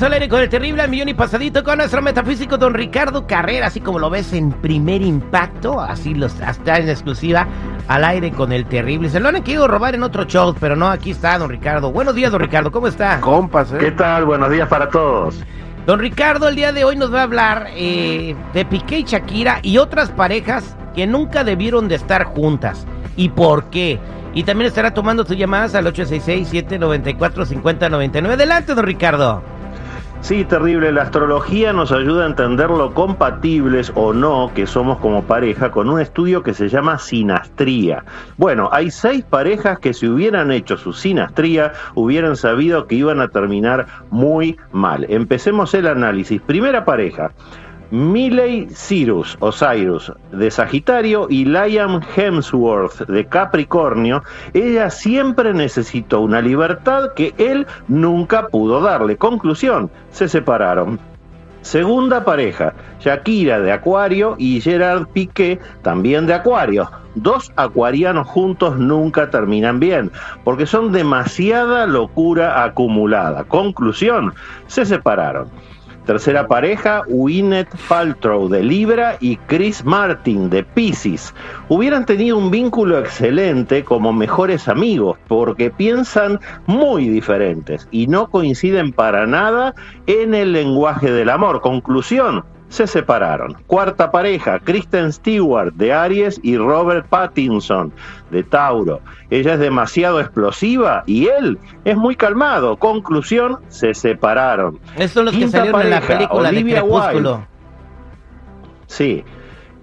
Al aire con el terrible al millón y pasadito con nuestro metafísico don Ricardo Carrera, así como lo ves en primer impacto, así los hasta en exclusiva al aire con el terrible. Se lo han querido robar en otro show, pero no, aquí está don Ricardo. Buenos días, don Ricardo, ¿cómo está? Compas, ¿eh? ¿Qué tal? Buenos días para todos. Don Ricardo el día de hoy nos va a hablar eh, de Piqué y Shakira y otras parejas que nunca debieron de estar juntas. ¿Y por qué? Y también estará tomando sus llamadas al 866-794-5099. Adelante, don Ricardo. Sí, terrible. La astrología nos ayuda a entender lo compatibles o no que somos como pareja con un estudio que se llama sinastría. Bueno, hay seis parejas que si hubieran hecho su sinastría hubieran sabido que iban a terminar muy mal. Empecemos el análisis. Primera pareja. Miley Cyrus o Cyrus de Sagitario y Liam Hemsworth de Capricornio, ella siempre necesitó una libertad que él nunca pudo darle. Conclusión, se separaron. Segunda pareja, Shakira de Acuario y Gerard Piqué también de Acuario. Dos acuarianos juntos nunca terminan bien, porque son demasiada locura acumulada. Conclusión, se separaron. Tercera pareja, Winnet Paltrow de Libra y Chris Martin de Pisces. Hubieran tenido un vínculo excelente como mejores amigos porque piensan muy diferentes y no coinciden para nada en el lenguaje del amor. Conclusión, se separaron. Cuarta pareja, Kristen Stewart de Aries y Robert Pattinson de Tauro. Ella es demasiado explosiva y él es muy calmado. Conclusión, se separaron. Esto es lo que salieron en la película de Crepúsculo. Sí.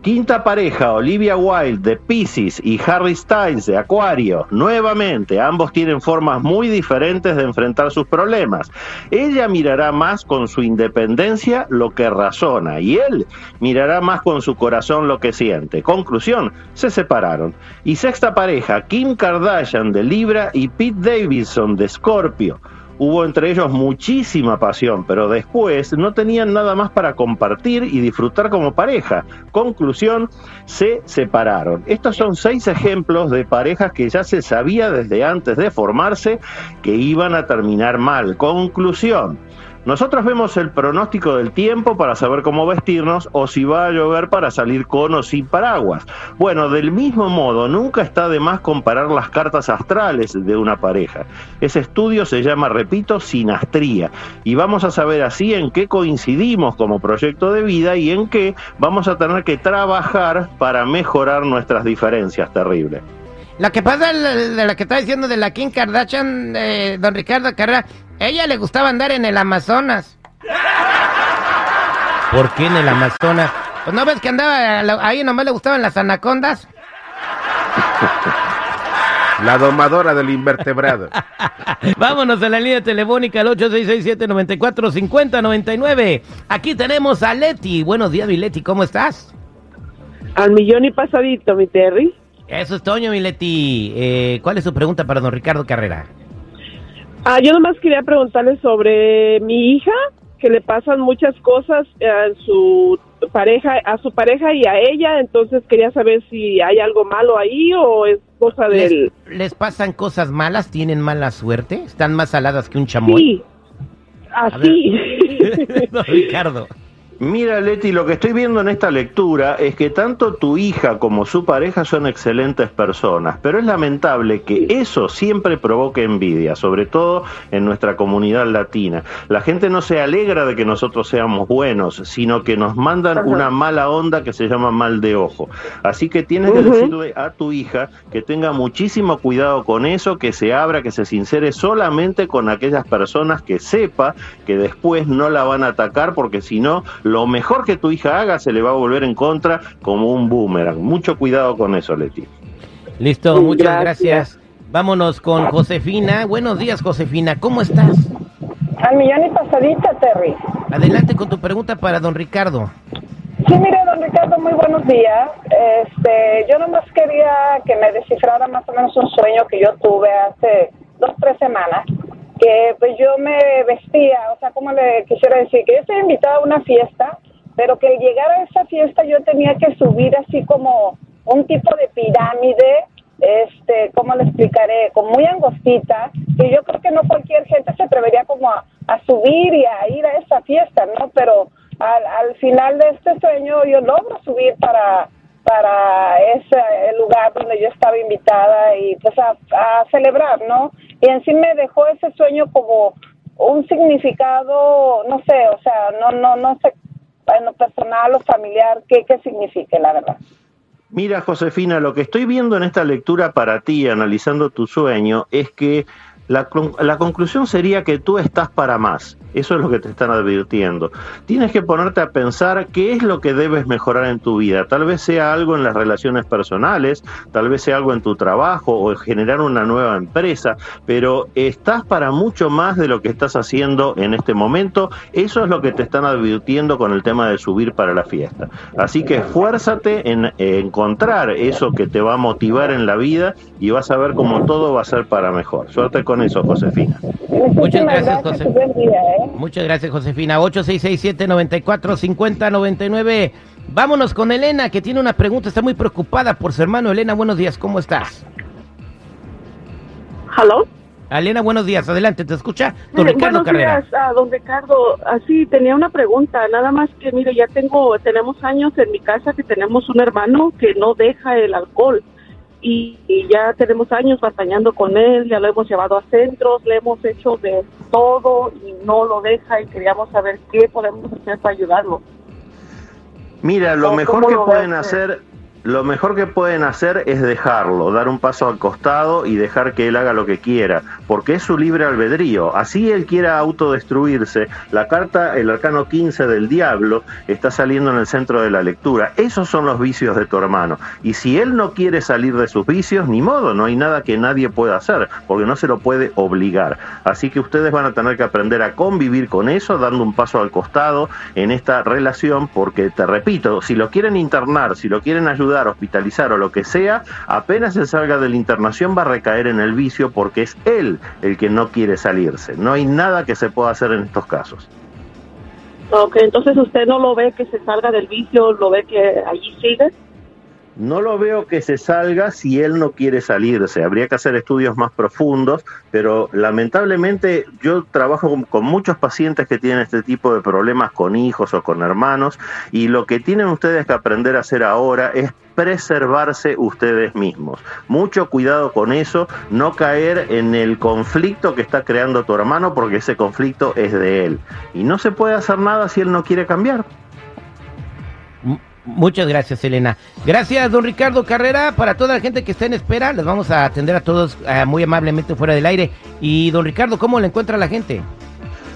Quinta pareja, Olivia Wilde de Pisces y Harry Styles de Acuario. Nuevamente, ambos tienen formas muy diferentes de enfrentar sus problemas. Ella mirará más con su independencia lo que razona y él mirará más con su corazón lo que siente. Conclusión, se separaron. Y sexta pareja, Kim Kardashian de Libra y Pete Davidson de Scorpio. Hubo entre ellos muchísima pasión, pero después no tenían nada más para compartir y disfrutar como pareja. Conclusión, se separaron. Estos son seis ejemplos de parejas que ya se sabía desde antes de formarse que iban a terminar mal. Conclusión, nosotros vemos el pronóstico del tiempo para saber cómo vestirnos o si va a llover para salir con o sin paraguas. Bueno, del mismo modo, nunca está de más comparar las cartas astrales de una pareja. Ese estudio se llama, repito, sinastría. Y vamos a saber así en qué coincidimos como proyecto de vida y en qué vamos a tener que trabajar para mejorar nuestras diferencias terribles. Lo que pasa de lo que está diciendo de la Kim Kardashian, de don Ricardo Carrera, ella le gustaba andar en el Amazonas. ¿Por qué en el Amazonas? Pues no ves que andaba ahí nomás le gustaban las anacondas. La domadora del invertebrado. Vámonos a la línea telefónica al 8667-945099. Aquí tenemos a Leti. Buenos días, mi Leti, ¿cómo estás? Al millón y pasadito, mi Terry. Eso es Toño Mileti. Eh, ¿Cuál es su pregunta para don Ricardo Carrera? Ah, yo nomás quería preguntarle sobre mi hija, que le pasan muchas cosas a su pareja, a su pareja y a ella, entonces quería saber si hay algo malo ahí o es cosa de él. ¿Les pasan cosas malas? ¿Tienen mala suerte? ¿Están más saladas que un chamoy? Sí, así. don Ricardo. Mira, Leti, lo que estoy viendo en esta lectura es que tanto tu hija como su pareja son excelentes personas, pero es lamentable que eso siempre provoque envidia, sobre todo en nuestra comunidad latina. La gente no se alegra de que nosotros seamos buenos, sino que nos mandan una mala onda que se llama mal de ojo. Así que tienes que decirle a tu hija que tenga muchísimo cuidado con eso, que se abra, que se sincere solamente con aquellas personas que sepa que después no la van a atacar, porque si no, lo mejor que tu hija haga se le va a volver en contra como un boomerang. Mucho cuidado con eso, Leti. Listo, muchas gracias. Vámonos con Josefina. Buenos días, Josefina. ¿Cómo estás? Al millón y pasadita, Terry. Adelante con tu pregunta para don Ricardo. Sí, mire, don Ricardo, muy buenos días. Este, yo nomás quería que me descifrara más o menos un sueño que yo tuve hace dos, tres semanas que pues yo me vestía, o sea, como le quisiera decir, que yo estoy invitada a una fiesta, pero que al llegar a esa fiesta yo tenía que subir así como un tipo de pirámide, este, ¿cómo le explicaré? Como muy angostita, y yo creo que no cualquier gente se atrevería como a, a subir y a ir a esa fiesta, ¿no? Pero al, al final de este sueño yo logro subir para para ese lugar donde yo estaba invitada y pues a, celebrar, ¿no? Y en sí me dejó ese sueño como un significado, no sé, o sea, no, no, no sé, en lo personal o familiar, qué, qué signifique, la verdad. Mira, Josefina, lo que estoy viendo en esta lectura para ti, analizando tu sueño, es que la, la, conclusión sería que tú estás para más. Eso es lo que te están advirtiendo. Tienes que ponerte a pensar qué es lo que debes mejorar en tu vida. Tal vez sea algo en las relaciones personales, tal vez sea algo en tu trabajo o generar una nueva empresa, pero estás para mucho más de lo que estás haciendo en este momento. Eso es lo que te están advirtiendo con el tema de subir para la fiesta. Así que esfuérzate en encontrar eso que te va a motivar en la vida y vas a ver cómo todo va a ser para mejor. Suerte con eso, Josefina. Muchas gracias, Josefina. Muchas gracias, Josefina. 8667-945099. Vámonos con Elena, que tiene una pregunta. Está muy preocupada por su hermano. Elena, buenos días. ¿Cómo estás? ¿Hello? Elena, buenos días. Adelante, ¿te escucha? Don Ricardo buenos Carrera. días, a don Ricardo. Así, tenía una pregunta. Nada más que, mire, ya tengo, tenemos años en mi casa que tenemos un hermano que no deja el alcohol. Y, y ya tenemos años batallando con él, ya lo hemos llevado a centros, le hemos hecho de todo y no lo deja y queríamos saber qué podemos hacer para ayudarlo. Mira, lo ¿Cómo- mejor que lo pueden hacer, lo mejor que pueden hacer es dejarlo, dar un paso al costado y dejar que él haga lo que quiera, porque es su libre albedrío. Así él quiera autodestruirse. La carta, el arcano 15 del diablo, está saliendo en el centro de la lectura. Esos son los vicios de tu hermano. Y si él no quiere salir de sus vicios, ni modo, no hay nada que nadie pueda hacer, porque no se lo puede obligar. Así que ustedes van a tener que aprender a convivir con eso, dando un paso al costado en esta relación, porque te repito, si lo quieren internar, si lo quieren ayudar, hospitalizar o lo que sea, apenas se salga de la internación va a recaer en el vicio porque es él el que no quiere salirse. No hay nada que se pueda hacer en estos casos. Ok, entonces usted no lo ve que se salga del vicio, lo ve que allí sigue. No lo veo que se salga si él no quiere salirse. Habría que hacer estudios más profundos, pero lamentablemente yo trabajo con, muchos pacientes que tienen este tipo de problemas con hijos o con hermanos y lo que tienen ustedes que aprender a hacer ahora es preservarse ustedes mismos. Mucho cuidado con eso, no caer en el conflicto que está creando tu hermano porque ese conflicto es de él. Y no se puede hacer nada si él no quiere cambiar. Muchas gracias, Elena. Gracias, don Ricardo Carrera. Para toda la gente que está en espera, les vamos a atender a todos uh, muy amablemente fuera del aire. Y, don Ricardo, ¿cómo le encuentra la gente?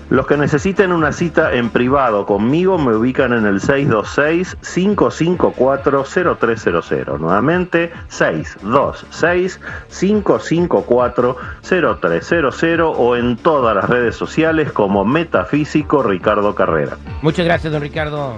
Los que necesiten una cita en privado conmigo me ubican en el 626-554-0300. Nuevamente, 626-554-0300 o en todas las redes sociales como Metafísico Ricardo Carrera. Muchas gracias, don Ricardo.